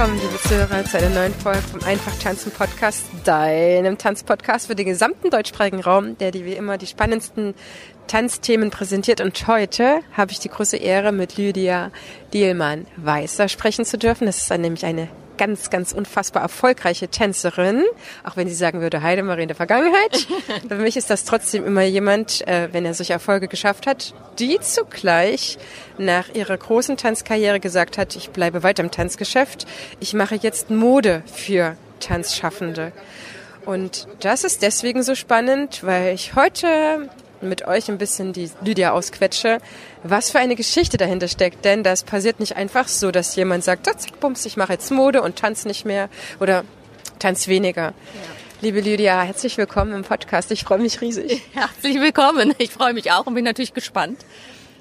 Willkommen, liebe Zuhörer, zu einer neuen Folge vom Einfach Tanzen Podcast, deinem Tanzpodcast für den gesamten deutschsprachigen Raum, der dir wie immer die spannendsten Tanzthemen präsentiert. Und heute habe ich die große Ehre, mit Lydia Dielmann-Weißer sprechen zu dürfen. Das ist nämlich eine ganz, ganz unfassbar erfolgreiche Tänzerin, auch wenn sie sagen würde, Heidemarie in der Vergangenheit. Für mich ist das trotzdem immer jemand, äh, wenn er solche Erfolge geschafft hat, die zugleich nach ihrer großen Tanzkarriere gesagt hat, ich bleibe weiter im Tanzgeschäft, ich mache jetzt Mode für Tanzschaffende. Und das ist deswegen so spannend, weil ich heute mit euch ein bisschen die Lydia ausquetsche, was für eine Geschichte dahinter steckt. Denn das passiert nicht einfach so, dass jemand sagt, so, zack, bums, ich mache jetzt Mode und tanz nicht mehr oder tanz weniger. Ja. Liebe Lydia, herzlich willkommen im Podcast. Ich freue mich riesig. Herzlich willkommen. Ich freue mich auch und bin natürlich gespannt.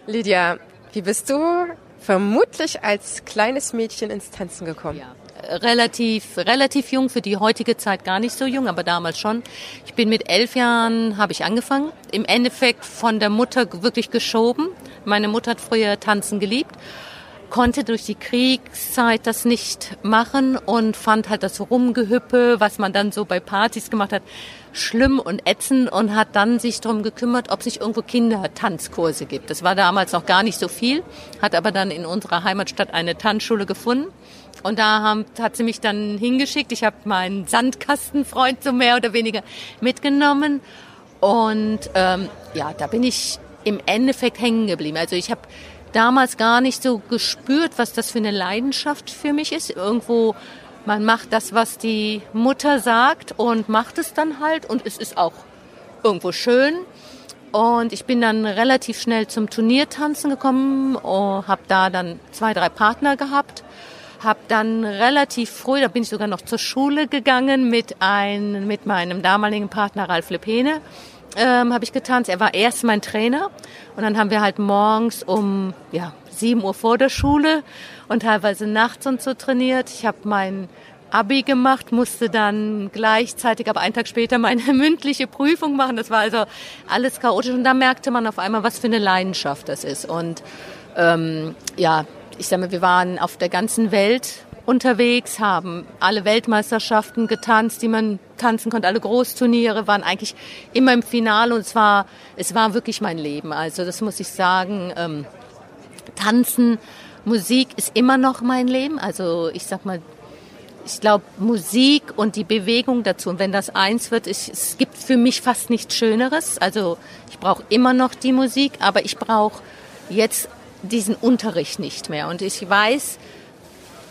Lydia, wie bist du vermutlich als kleines Mädchen ins Tanzen gekommen? Ja relativ, relativ jung, für die heutige Zeit gar nicht so jung, aber damals schon. Ich bin mit elf Jahren, habe ich angefangen. Im Endeffekt von der Mutter wirklich geschoben. Meine Mutter hat früher tanzen geliebt, konnte durch die Kriegszeit das nicht machen und fand halt das Rumgehüppe, was man dann so bei Partys gemacht hat, schlimm und ätzend und hat dann sich darum gekümmert, ob sich irgendwo Kindertanzkurse gibt. Das war damals noch gar nicht so viel, hat aber dann in unserer Heimatstadt eine Tanzschule gefunden und da haben, hat sie mich dann hingeschickt. Ich habe meinen Sandkastenfreund so mehr oder weniger mitgenommen. Und ähm, ja, da bin ich im Endeffekt hängen geblieben. Also ich habe damals gar nicht so gespürt, was das für eine Leidenschaft für mich ist. Irgendwo, man macht das, was die Mutter sagt und macht es dann halt. Und es ist auch irgendwo schön. Und ich bin dann relativ schnell zum Turniertanzen gekommen, und habe da dann zwei, drei Partner gehabt habe dann relativ früh, da bin ich sogar noch zur Schule gegangen mit, ein, mit meinem damaligen Partner Ralf Lepene, ähm, habe ich getanzt. Er war erst mein Trainer und dann haben wir halt morgens um ja, 7 Uhr vor der Schule und teilweise nachts und so trainiert. Ich habe mein Abi gemacht, musste dann gleichzeitig, aber einen Tag später meine mündliche Prüfung machen. Das war also alles chaotisch und da merkte man auf einmal, was für eine Leidenschaft das ist. Und ähm, ja, ich sage mal, wir waren auf der ganzen Welt unterwegs, haben alle Weltmeisterschaften getanzt, die man tanzen konnte, alle Großturniere waren eigentlich immer im Finale und es war, es war wirklich mein Leben. Also das muss ich sagen. Ähm, tanzen, Musik ist immer noch mein Leben. Also ich sag mal, ich glaube, Musik und die Bewegung dazu. Und wenn das eins wird, ich, es gibt für mich fast nichts Schöneres. Also ich brauche immer noch die Musik, aber ich brauche jetzt diesen Unterricht nicht mehr. Und ich weiß,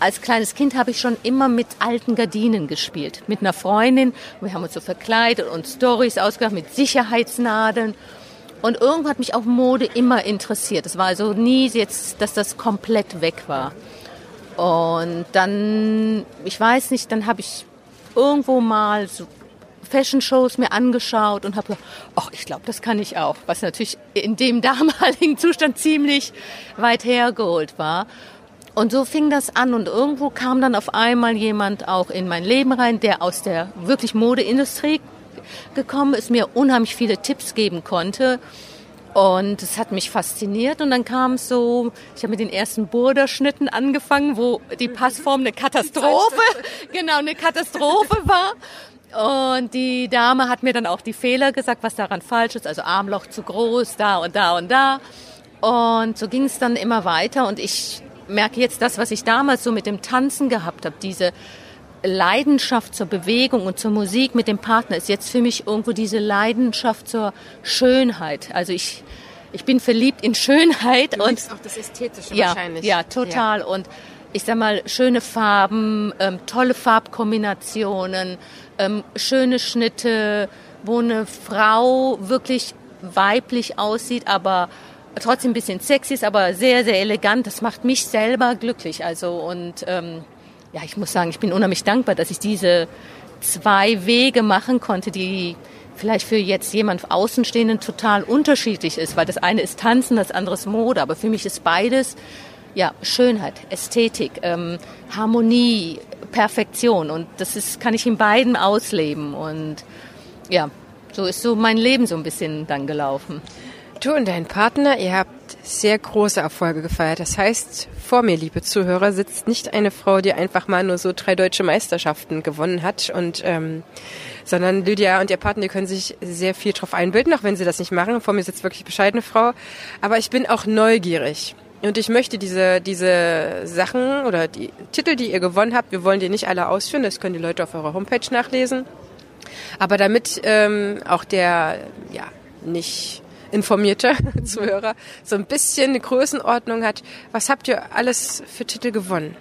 als kleines Kind habe ich schon immer mit alten Gardinen gespielt. Mit einer Freundin. Wir haben uns so verkleidet und Stories ausgedacht mit Sicherheitsnadeln. Und irgendwo hat mich auch Mode immer interessiert. Es war also nie jetzt, dass das komplett weg war. Und dann, ich weiß nicht, dann habe ich irgendwo mal so Fashion-Shows mir angeschaut und habe gedacht, ach, ich glaube, das kann ich auch. Was natürlich in dem damaligen Zustand ziemlich weit hergeholt war. Und so fing das an und irgendwo kam dann auf einmal jemand auch in mein Leben rein, der aus der wirklich Modeindustrie gekommen ist, mir unheimlich viele Tipps geben konnte. Und es hat mich fasziniert und dann kam es so, ich habe mit den ersten Burderschnitten angefangen, wo die Passform eine Katastrophe, genau, eine Katastrophe war. Und die Dame hat mir dann auch die Fehler gesagt, was daran falsch ist. Also Armloch zu groß, da und da und da. Und so ging es dann immer weiter. Und ich merke jetzt das, was ich damals so mit dem Tanzen gehabt habe, diese Leidenschaft zur Bewegung und zur Musik mit dem Partner ist jetzt für mich irgendwo diese Leidenschaft zur Schönheit. Also ich, ich bin verliebt in Schönheit. Du und auch das Ästhetische ja, wahrscheinlich. Ja, total. Ja. Und ich sag mal, schöne Farben, ähm, tolle Farbkombinationen, ähm, schöne Schnitte, wo eine Frau wirklich weiblich aussieht, aber trotzdem ein bisschen sexy ist, aber sehr, sehr elegant. Das macht mich selber glücklich. Also und ähm, ja, ich muss sagen, ich bin unheimlich dankbar, dass ich diese zwei Wege machen konnte, die vielleicht für jetzt jemand Außenstehenden total unterschiedlich ist, weil das eine ist Tanzen, das andere ist Mode, aber für mich ist beides ja Schönheit, Ästhetik, ähm, Harmonie, Perfektion und das ist kann ich in beiden ausleben und ja, so ist so mein Leben so ein bisschen dann gelaufen. Du und dein Partner, ihr habt sehr große Erfolge gefeiert. Das heißt, vor mir, liebe Zuhörer, sitzt nicht eine Frau, die einfach mal nur so drei deutsche Meisterschaften gewonnen hat und ähm, sondern Lydia und ihr Partner, die können sich sehr viel drauf einbilden, auch wenn sie das nicht machen. Vor mir sitzt wirklich bescheidene Frau. Aber ich bin auch neugierig. Und ich möchte diese, diese Sachen oder die Titel, die ihr gewonnen habt, wir wollen die nicht alle ausführen, das können die Leute auf eurer Homepage nachlesen. Aber damit ähm, auch der ja nicht informierte Zuhörer so ein bisschen eine Größenordnung hat, was habt ihr alles für Titel gewonnen?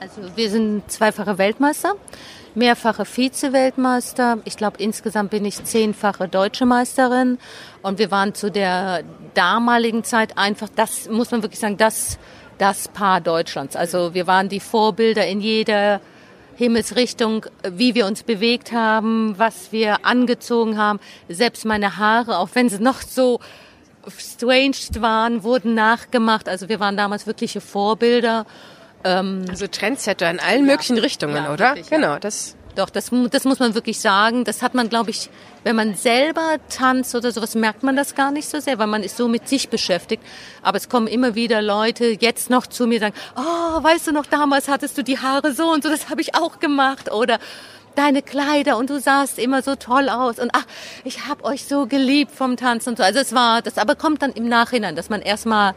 Also wir sind zweifache Weltmeister mehrfache Vize-Weltmeister. Ich glaube, insgesamt bin ich zehnfache deutsche Meisterin. Und wir waren zu der damaligen Zeit einfach, das muss man wirklich sagen, das, das Paar Deutschlands. Also wir waren die Vorbilder in jeder Himmelsrichtung, wie wir uns bewegt haben, was wir angezogen haben. Selbst meine Haare, auch wenn sie noch so strange waren, wurden nachgemacht. Also wir waren damals wirkliche Vorbilder. Ähm, also Trendsetter in allen ja, möglichen Richtungen, ja, oder? Wirklich, genau, das. Doch, das, das muss man wirklich sagen. Das hat man, glaube ich, wenn man selber tanzt oder sowas, merkt man das gar nicht so sehr, weil man ist so mit sich beschäftigt. Aber es kommen immer wieder Leute jetzt noch zu mir sagen, oh, weißt du noch, damals hattest du die Haare so und so, das habe ich auch gemacht. Oder deine Kleider und du sahst immer so toll aus und ach, ich habe euch so geliebt vom Tanzen und so. Also es war das, aber kommt dann im Nachhinein, dass man erstmal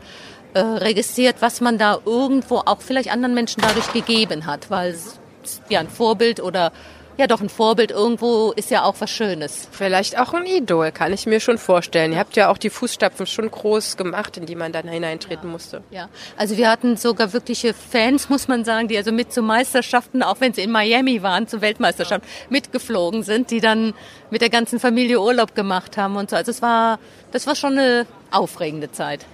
äh, registriert, was man da irgendwo auch vielleicht anderen Menschen dadurch gegeben hat, weil ja ein Vorbild oder ja doch ein Vorbild irgendwo ist ja auch was Schönes. Vielleicht auch ein Idol, kann ich mir schon vorstellen. Ihr habt ja auch die Fußstapfen schon groß gemacht, in die man dann hineintreten ja. musste. Ja, also wir hatten sogar wirkliche Fans, muss man sagen, die also mit zu Meisterschaften, auch wenn sie in Miami waren, zu Weltmeisterschaften ja. mitgeflogen sind, die dann mit der ganzen Familie Urlaub gemacht haben und so. Also es war, das war schon eine aufregende Zeit.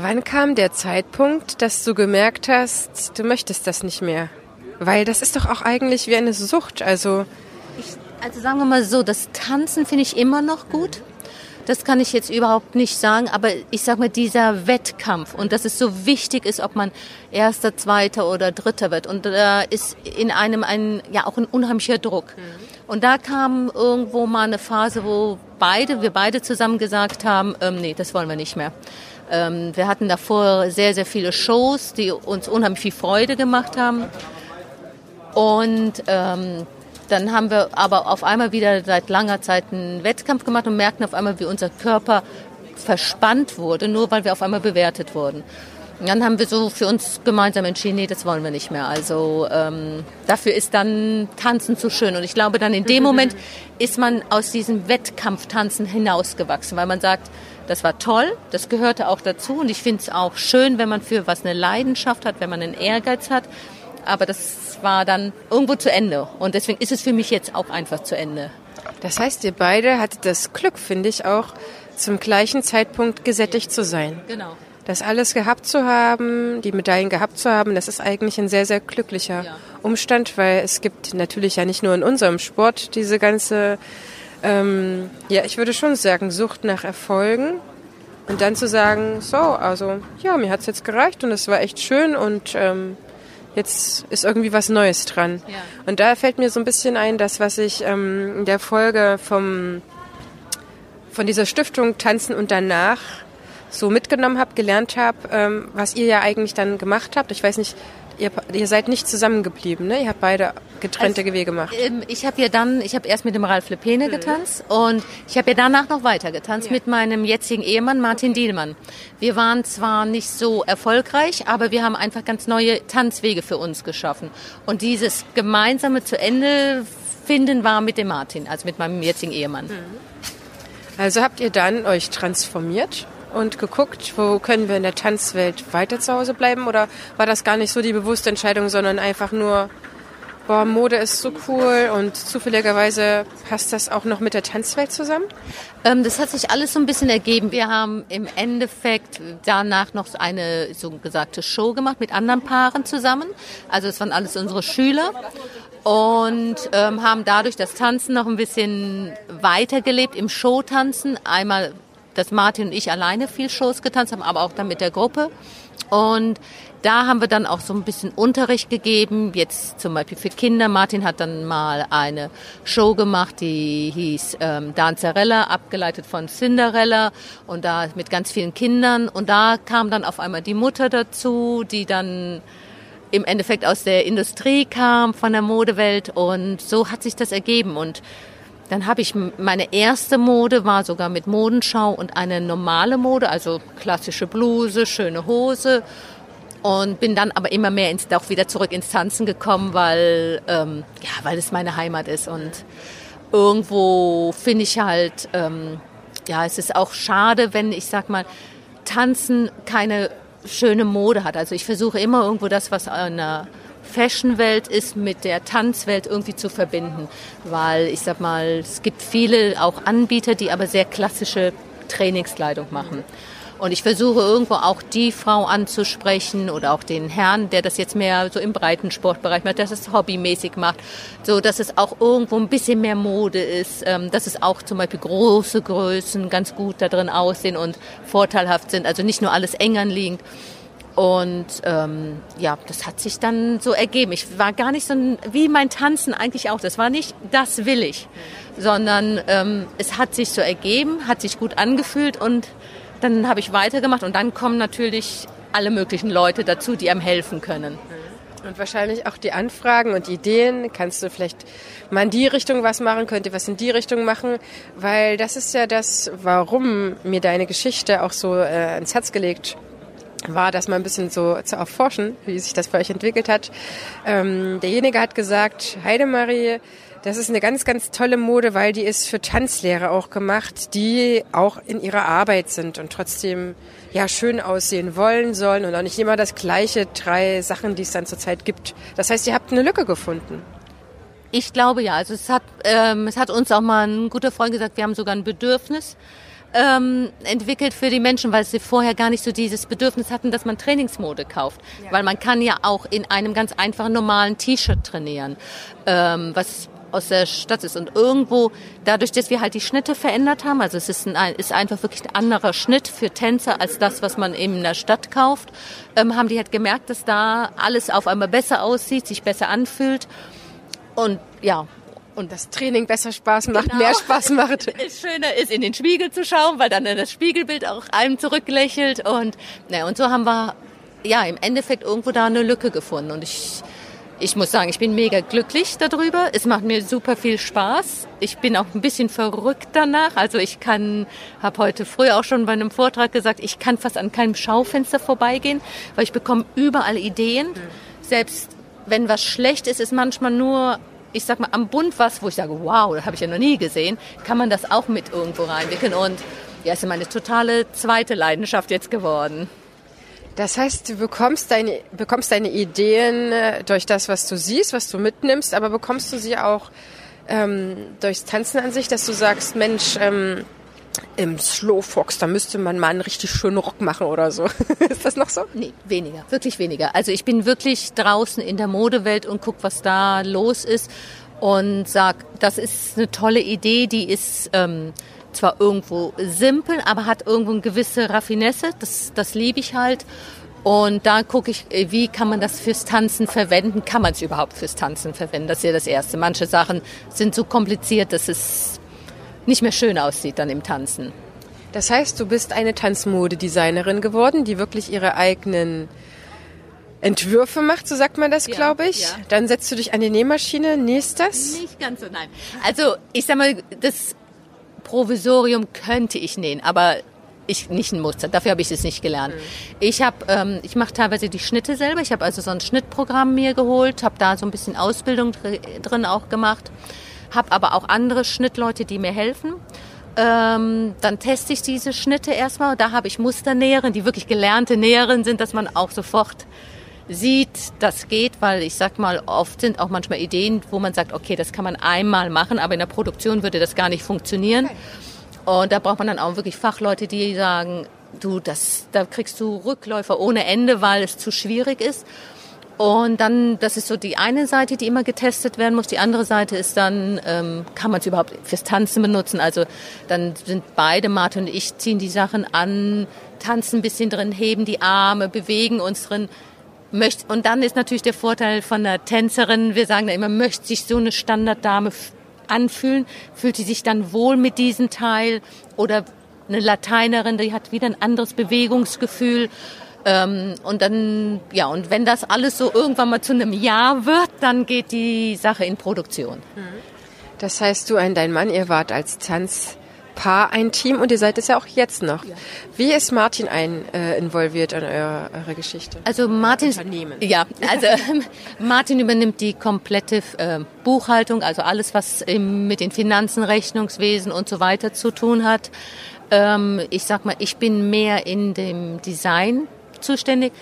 Wann kam der Zeitpunkt, dass du gemerkt hast, du möchtest das nicht mehr? Weil das ist doch auch eigentlich wie eine Sucht. Also, ich, also sagen wir mal so, das Tanzen finde ich immer noch gut. Das kann ich jetzt überhaupt nicht sagen, aber ich sage mal, dieser Wettkampf und dass es so wichtig ist, ob man Erster, Zweiter oder Dritter wird. Und da ist in einem ein, ja auch ein unheimlicher Druck. Mhm. Und da kam irgendwo mal eine Phase, wo beide, wir beide zusammen gesagt haben, ähm, nee, das wollen wir nicht mehr. Ähm, wir hatten davor sehr, sehr viele Shows, die uns unheimlich viel Freude gemacht haben. Und ähm, dann haben wir aber auf einmal wieder seit langer Zeit einen Wettkampf gemacht und merkten auf einmal, wie unser Körper verspannt wurde, nur weil wir auf einmal bewertet wurden. Dann haben wir so für uns gemeinsam entschieden, nee, das wollen wir nicht mehr. Also ähm, dafür ist dann Tanzen zu schön. Und ich glaube, dann in dem Moment ist man aus diesem Wettkampftanzen hinausgewachsen, weil man sagt, das war toll, das gehörte auch dazu und ich finde es auch schön, wenn man für was eine Leidenschaft hat, wenn man einen Ehrgeiz hat. Aber das war dann irgendwo zu Ende und deswegen ist es für mich jetzt auch einfach zu Ende. Das heißt, ihr beide hattet das Glück, finde ich, auch zum gleichen Zeitpunkt gesättigt zu sein. Genau. Das alles gehabt zu haben, die Medaillen gehabt zu haben, das ist eigentlich ein sehr, sehr glücklicher ja. Umstand, weil es gibt natürlich ja nicht nur in unserem Sport diese ganze ähm, ja, ich würde schon sagen, Sucht nach Erfolgen. Und dann zu sagen, so, also ja, mir hat es jetzt gereicht und es war echt schön und ähm, jetzt ist irgendwie was Neues dran. Ja. Und da fällt mir so ein bisschen ein, das, was ich ähm, in der Folge vom, von dieser Stiftung Tanzen und danach so mitgenommen habe, gelernt habe, ähm, was ihr ja eigentlich dann gemacht habt. Ich weiß nicht, Ihr, ihr seid nicht zusammengeblieben, ne? Ihr habt beide getrennte also, Wege gemacht. Ähm, ich habe ja dann, ich habe erst mit dem Ralf Lepene mhm. getanzt und ich habe ja danach noch weiter getanzt ja. mit meinem jetzigen Ehemann Martin Dielmann. Wir waren zwar nicht so erfolgreich, aber wir haben einfach ganz neue Tanzwege für uns geschaffen. Und dieses gemeinsame zu Ende finden war mit dem Martin, also mit meinem jetzigen Ehemann. Mhm. Also habt ihr dann euch transformiert und geguckt, wo können wir in der Tanzwelt weiter zu Hause bleiben? Oder war das gar nicht so die bewusste Entscheidung, sondern einfach nur, boah, Mode ist so cool und zufälligerweise passt das auch noch mit der Tanzwelt zusammen? Ähm, das hat sich alles so ein bisschen ergeben. Wir haben im Endeffekt danach noch eine so gesagte Show gemacht mit anderen Paaren zusammen. Also es waren alles unsere Schüler. und ähm, haben dadurch das Tanzen noch ein bisschen weitergelebt im Showtanzen. Einmal, dass Martin und ich alleine viel Shows getanzt haben, aber auch dann mit der Gruppe. Und da haben wir dann auch so ein bisschen Unterricht gegeben, jetzt zum Beispiel für Kinder. Martin hat dann mal eine Show gemacht, die hieß ähm, Danzarella, abgeleitet von Cinderella und da mit ganz vielen Kindern. Und da kam dann auf einmal die Mutter dazu, die dann im Endeffekt aus der Industrie kam, von der Modewelt und so hat sich das ergeben und dann habe ich meine erste Mode war sogar mit Modenschau und eine normale Mode, also klassische Bluse, schöne Hose und bin dann aber immer mehr ins, auch wieder zurück ins Tanzen gekommen, weil ähm, ja, weil es meine Heimat ist und irgendwo finde ich halt ähm, ja, es ist auch schade, wenn ich sag mal Tanzen keine schöne Mode hat. Also ich versuche immer irgendwo das, was in der Fashion-Welt ist, mit der Tanzwelt irgendwie zu verbinden. Weil ich sag mal, es gibt viele auch Anbieter, die aber sehr klassische Trainingskleidung machen. Und ich versuche irgendwo auch die Frau anzusprechen oder auch den Herrn, der das jetzt mehr so im breiten Sportbereich macht, dass es hobbymäßig macht, so dass es auch irgendwo ein bisschen mehr Mode ist, ähm, dass es auch zum Beispiel große Größen ganz gut da drin aussehen und vorteilhaft sind, also nicht nur alles eng anliegend. Und ähm, ja, das hat sich dann so ergeben. Ich war gar nicht so ein, wie mein Tanzen eigentlich auch. Das war nicht, das will ich, sondern ähm, es hat sich so ergeben, hat sich gut angefühlt und dann habe ich weitergemacht und dann kommen natürlich alle möglichen Leute dazu, die einem helfen können. Und wahrscheinlich auch die Anfragen und Ideen. Kannst du vielleicht mal in die Richtung was machen? Könnt ihr was in die Richtung machen? Weil das ist ja das, warum mir deine Geschichte auch so äh, ins Herz gelegt war, das mal ein bisschen so zu erforschen, wie sich das für euch entwickelt hat. Ähm, derjenige hat gesagt, Heidemarie, das ist eine ganz, ganz tolle Mode, weil die ist für Tanzlehrer auch gemacht, die auch in ihrer Arbeit sind und trotzdem ja schön aussehen wollen sollen und auch nicht immer das gleiche drei Sachen, die es dann zurzeit gibt. Das heißt, ihr habt eine Lücke gefunden. Ich glaube ja. Also es hat, ähm, es hat uns auch mal ein guter Freund gesagt, wir haben sogar ein Bedürfnis ähm, entwickelt für die Menschen, weil sie vorher gar nicht so dieses Bedürfnis hatten, dass man Trainingsmode kauft. Ja. Weil man kann ja auch in einem ganz einfachen normalen T-Shirt trainieren, ähm, was aus der Stadt ist. Und irgendwo, dadurch, dass wir halt die Schnitte verändert haben, also es ist, ein, ist einfach wirklich ein anderer Schnitt für Tänzer als das, was man eben in der Stadt kauft, ähm, haben die halt gemerkt, dass da alles auf einmal besser aussieht, sich besser anfühlt. Und ja, und das Training besser Spaß macht, genau. mehr Spaß macht. Das Schöne ist, in den Spiegel zu schauen, weil dann das Spiegelbild auch einem zurücklächelt. Und, na, und so haben wir ja im Endeffekt irgendwo da eine Lücke gefunden. Und ich ich muss sagen, ich bin mega glücklich darüber. Es macht mir super viel Spaß. Ich bin auch ein bisschen verrückt danach. Also ich kann, habe heute früh auch schon bei einem Vortrag gesagt, ich kann fast an keinem Schaufenster vorbeigehen, weil ich bekomme überall Ideen. Mhm. Selbst wenn was schlecht ist, ist manchmal nur ich sag mal, am Bund was, wo ich sage, wow, das habe ich ja noch nie gesehen, kann man das auch mit irgendwo reinwickeln. Und ja, ist meine totale zweite Leidenschaft jetzt geworden. Das heißt, du bekommst deine, bekommst deine Ideen äh, durch das, was du siehst, was du mitnimmst, aber bekommst du sie auch ähm, durchs Tanzen an sich, dass du sagst, Mensch, ähm, im Slowfox, da müsste man mal einen richtig schönen Rock machen oder so. ist das noch so? Nee, weniger, wirklich weniger. Also ich bin wirklich draußen in der Modewelt und guck, was da los ist und sag, das ist eine tolle Idee, die ist ähm, zwar irgendwo simpel, aber hat irgendwo eine gewisse Raffinesse. Das, das liebe ich halt. Und da gucke ich, äh, wie kann man das fürs Tanzen verwenden? Kann man es überhaupt fürs Tanzen verwenden? Das ist ja das Erste. Manche Sachen sind so kompliziert, dass es nicht mehr schön aussieht dann im Tanzen. Das heißt, du bist eine Tanzmodedesignerin geworden, die wirklich ihre eigenen Entwürfe macht, so sagt man das, ja, glaube ich. Ja. Dann setzt du dich an die Nähmaschine, nähst das? Nicht ganz so, nein. Also ich sag mal, das Provisorium könnte ich nähen, aber ich nicht ein Muster. Dafür habe ich es nicht gelernt. Mhm. Ich habe, ähm, ich mache teilweise die Schnitte selber. Ich habe also so ein Schnittprogramm mir geholt, habe da so ein bisschen Ausbildung drin auch gemacht, habe aber auch andere Schnittleute, die mir helfen. Ähm, dann teste ich diese Schnitte erstmal. Da habe ich Musternäherin, die wirklich gelernte Näherin sind, dass man auch sofort sieht, das geht, weil ich sag mal, oft sind auch manchmal Ideen, wo man sagt, okay, das kann man einmal machen, aber in der Produktion würde das gar nicht funktionieren. Okay. Und da braucht man dann auch wirklich Fachleute, die sagen, du, das, da kriegst du Rückläufer ohne Ende, weil es zu schwierig ist. Und dann, das ist so die eine Seite, die immer getestet werden muss. Die andere Seite ist dann, ähm, kann man es überhaupt fürs Tanzen benutzen? Also dann sind beide, Martin und ich, ziehen die Sachen an, tanzen ein bisschen drin, heben die Arme, bewegen uns drin. Möcht, und dann ist natürlich der Vorteil von der Tänzerin, wir sagen da immer, möchte sich so eine Standarddame anfühlen, fühlt sie sich dann wohl mit diesem Teil oder eine Lateinerin, die hat wieder ein anderes Bewegungsgefühl. Ähm, und dann, ja, und wenn das alles so irgendwann mal zu einem Jahr wird, dann geht die Sache in Produktion. Das heißt, du und dein Mann, ihr wart als Tanzpaar ein Team und ihr seid es ja auch jetzt noch. Ja. Wie ist Martin ein, äh, involviert in eure, eure Geschichte? Also Martin, Unternehmen. ja, also Martin übernimmt die komplette äh, Buchhaltung, also alles, was im, mit den Finanzen, Rechnungswesen und so weiter zu tun hat. Ähm, ich sag mal, ich bin mehr in dem Design zuständig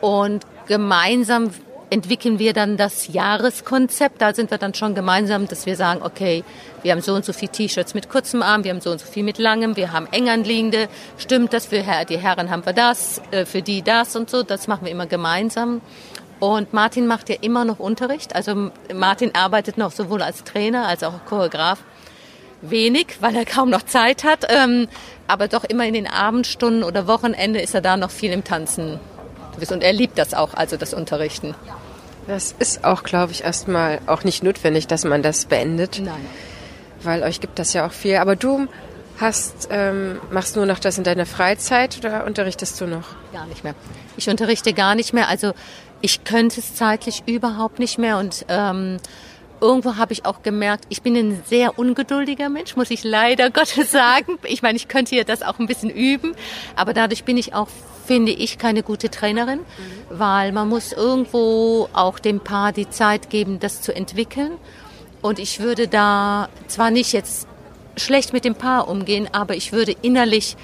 und gemeinsam entwickeln wir dann das Jahreskonzept. Da sind wir dann schon gemeinsam, dass wir sagen, okay, wir haben so und so viele T-Shirts mit kurzem Arm, wir haben so und so viel mit langem, wir haben eng anliegende. Stimmt das für die Herren haben wir das, äh, für die das und so. Das machen wir immer gemeinsam. Und Martin macht ja immer noch Unterricht. Also Martin arbeitet noch sowohl als Trainer als auch Choreograf. Wenig, weil er kaum noch Zeit hat. Aber doch immer in den Abendstunden oder Wochenende ist er da noch viel im Tanzen. Und er liebt das auch, also das Unterrichten. Das ist auch, glaube ich, erstmal auch nicht notwendig, dass man das beendet. Nein. Weil euch gibt das ja auch viel. Aber du hast, ähm, machst nur noch das in deiner Freizeit oder unterrichtest du noch? Gar nicht mehr. Ich unterrichte gar nicht mehr. Also ich könnte es zeitlich überhaupt nicht mehr und ähm, irgendwo habe ich auch gemerkt, ich bin ein sehr ungeduldiger Mensch, muss ich leider Gottes sagen. Ich meine, ich könnte hier das auch ein bisschen üben, aber dadurch bin ich auch, finde ich, keine gute Trainerin, weil man muss irgendwo auch dem Paar die Zeit geben, das zu entwickeln. Und ich würde da zwar nicht jetzt schlecht mit dem Paar umgehen, aber ich würde innerlich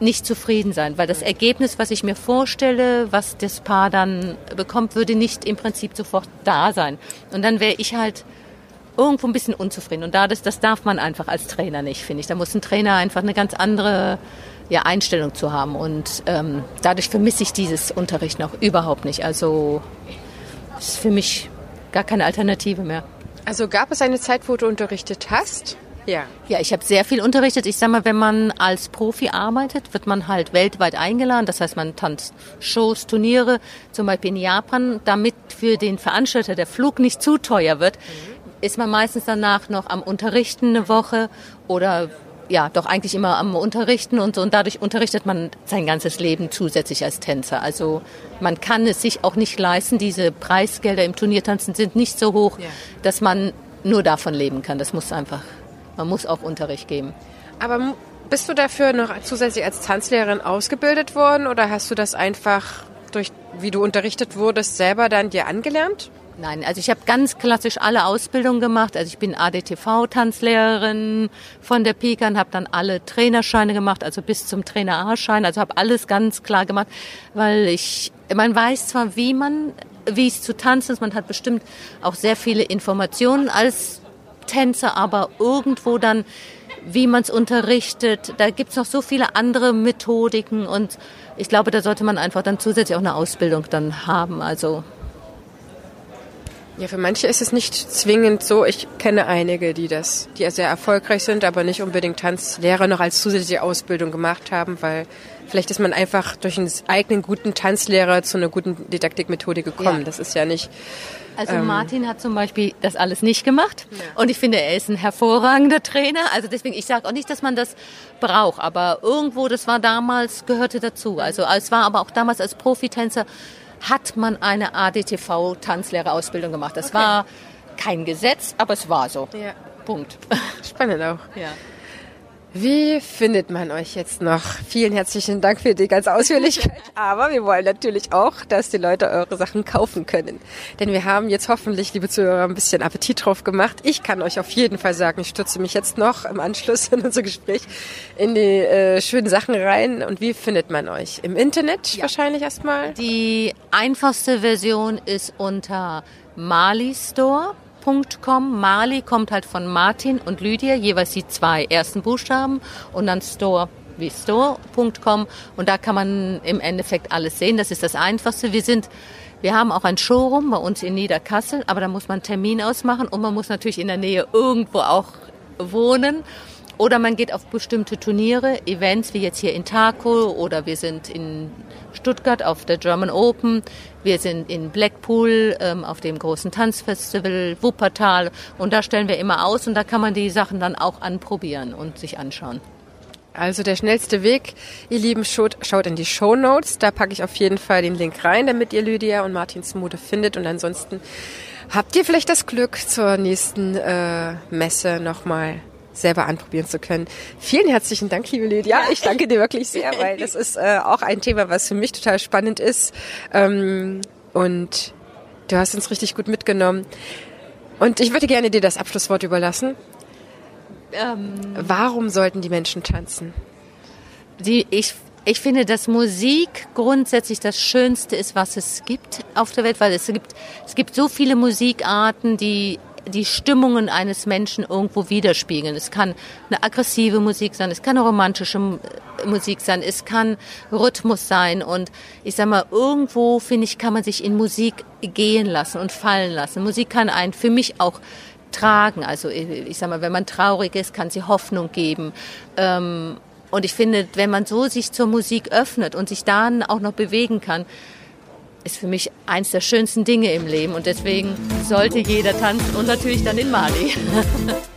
nicht zufrieden sein, weil das Ergebnis, was ich mir vorstelle, was das Paar dann bekommt, würde nicht im Prinzip sofort da sein. Und dann wäre ich halt irgendwo ein bisschen unzufrieden. Und das, das darf man einfach als Trainer nicht, finde ich. Da muss ein Trainer einfach eine ganz andere ja, Einstellung zu haben. Und ähm, dadurch vermisse ich dieses Unterrichten auch überhaupt nicht. Also ist für mich gar keine Alternative mehr. Also gab es eine Zeit, wo du unterrichtet hast? Ja. Ja, ich habe sehr viel unterrichtet. Ich sage mal, wenn man als Profi arbeitet, wird man halt weltweit eingeladen. Das heißt, man tanzt Shows, Turniere, zum Beispiel in Japan, damit für den Veranstalter der Flug nicht zu teuer wird, mhm. ist man meistens danach noch am Unterrichten eine Woche oder ja, doch eigentlich immer am Unterrichten und so. Und dadurch unterrichtet man sein ganzes Leben zusätzlich als Tänzer. Also man kann es sich auch nicht leisten. Diese Preisgelder im Turniertanzen sind nicht so hoch, ja. dass man nur davon leben kann. Das muss einfach man muss auch Unterricht geben. Aber bist du dafür noch zusätzlich als Tanzlehrerin ausgebildet worden oder hast du das einfach durch, wie du unterrichtet wurdest, selber dann dir angelernt? Nein, also ich habe ganz klassisch alle Ausbildungen gemacht. Also ich bin ADTV-Tanzlehrerin von der Pika und habe dann alle Trainerscheine gemacht, also bis zum Trainer A-Schein. Also habe alles ganz klar gemacht, weil ich, man weiß zwar, wie man, wie es zu tanzen ist. Man hat bestimmt auch sehr viele Informationen als Tänzer, aber irgendwo dann, wie man es unterrichtet. Da gibt es noch so viele andere Methodiken und ich glaube, da sollte man einfach dann zusätzlich auch eine Ausbildung dann haben. Also ja, für manche ist es nicht zwingend so. Ich kenne einige, die das, die sehr erfolgreich sind, aber nicht unbedingt Tanzlehrer noch als zusätzliche Ausbildung gemacht haben, weil vielleicht ist man einfach durch einen eigenen guten Tanzlehrer zu einer guten Didaktikmethode gekommen. Ja. Das ist ja nicht also ähm, Martin hat zum Beispiel das alles nicht gemacht ja. und ich finde, er ist ein hervorragender Trainer. Also deswegen, ich sage auch nicht, dass man das braucht, aber irgendwo, das war damals, gehörte dazu. Also es war aber auch damals als Profitänzer, hat man eine ADTV-Tanzlehrerausbildung gemacht. Das okay. war kein Gesetz, aber es war so. Ja. Punkt. Spannend auch. Ja. Wie findet man euch jetzt noch? Vielen herzlichen Dank für die ganz Ausführlichkeit. Aber wir wollen natürlich auch, dass die Leute eure Sachen kaufen können. Denn wir haben jetzt hoffentlich, liebe Zuhörer, ein bisschen Appetit drauf gemacht. Ich kann euch auf jeden Fall sagen, ich stürze mich jetzt noch im Anschluss in unser Gespräch in die äh, schönen Sachen rein. Und wie findet man euch? Im Internet ja. wahrscheinlich erstmal? Die einfachste Version ist unter Mali Store Marley.com. Marley kommt halt von Martin und Lydia, jeweils die zwei ersten Buchstaben und dann Store wie store.com und da kann man im Endeffekt alles sehen. Das ist das Einfachste. Wir sind Wir haben auch ein Showroom bei uns in Niederkassel, aber da muss man einen Termin ausmachen und man muss natürlich in der Nähe irgendwo auch wohnen. Oder man geht auf bestimmte Turniere, Events wie jetzt hier in Taco oder wir sind in Stuttgart auf der German Open, wir sind in Blackpool ähm, auf dem großen Tanzfestival, Wuppertal und da stellen wir immer aus und da kann man die Sachen dann auch anprobieren und sich anschauen. Also der schnellste Weg, ihr Lieben, schaut, schaut in die Show Notes. Da packe ich auf jeden Fall den Link rein, damit ihr Lydia und Martins Mode findet. Und ansonsten habt ihr vielleicht das Glück, zur nächsten äh, Messe nochmal selber anprobieren zu können. Vielen herzlichen Dank, liebe Lydia. Ich danke dir wirklich sehr, weil das ist äh, auch ein Thema, was für mich total spannend ist. Ähm, und du hast uns richtig gut mitgenommen. Und ich würde gerne dir das Abschlusswort überlassen. Ähm, Warum sollten die Menschen tanzen? Die, ich, ich finde, dass Musik grundsätzlich das Schönste ist, was es gibt auf der Welt, weil es gibt, es gibt so viele Musikarten, die die Stimmungen eines Menschen irgendwo widerspiegeln. Es kann eine aggressive Musik sein, es kann eine romantische Musik sein, es kann Rhythmus sein und ich sag mal, irgendwo finde ich, kann man sich in Musik gehen lassen und fallen lassen. Musik kann einen für mich auch tragen. Also ich sag mal, wenn man traurig ist, kann sie Hoffnung geben. Ähm, und ich finde, wenn man so sich zur Musik öffnet und sich dann auch noch bewegen kann, ist für mich eins der schönsten Dinge im Leben und deswegen sollte jeder tanzen und natürlich dann in Mali.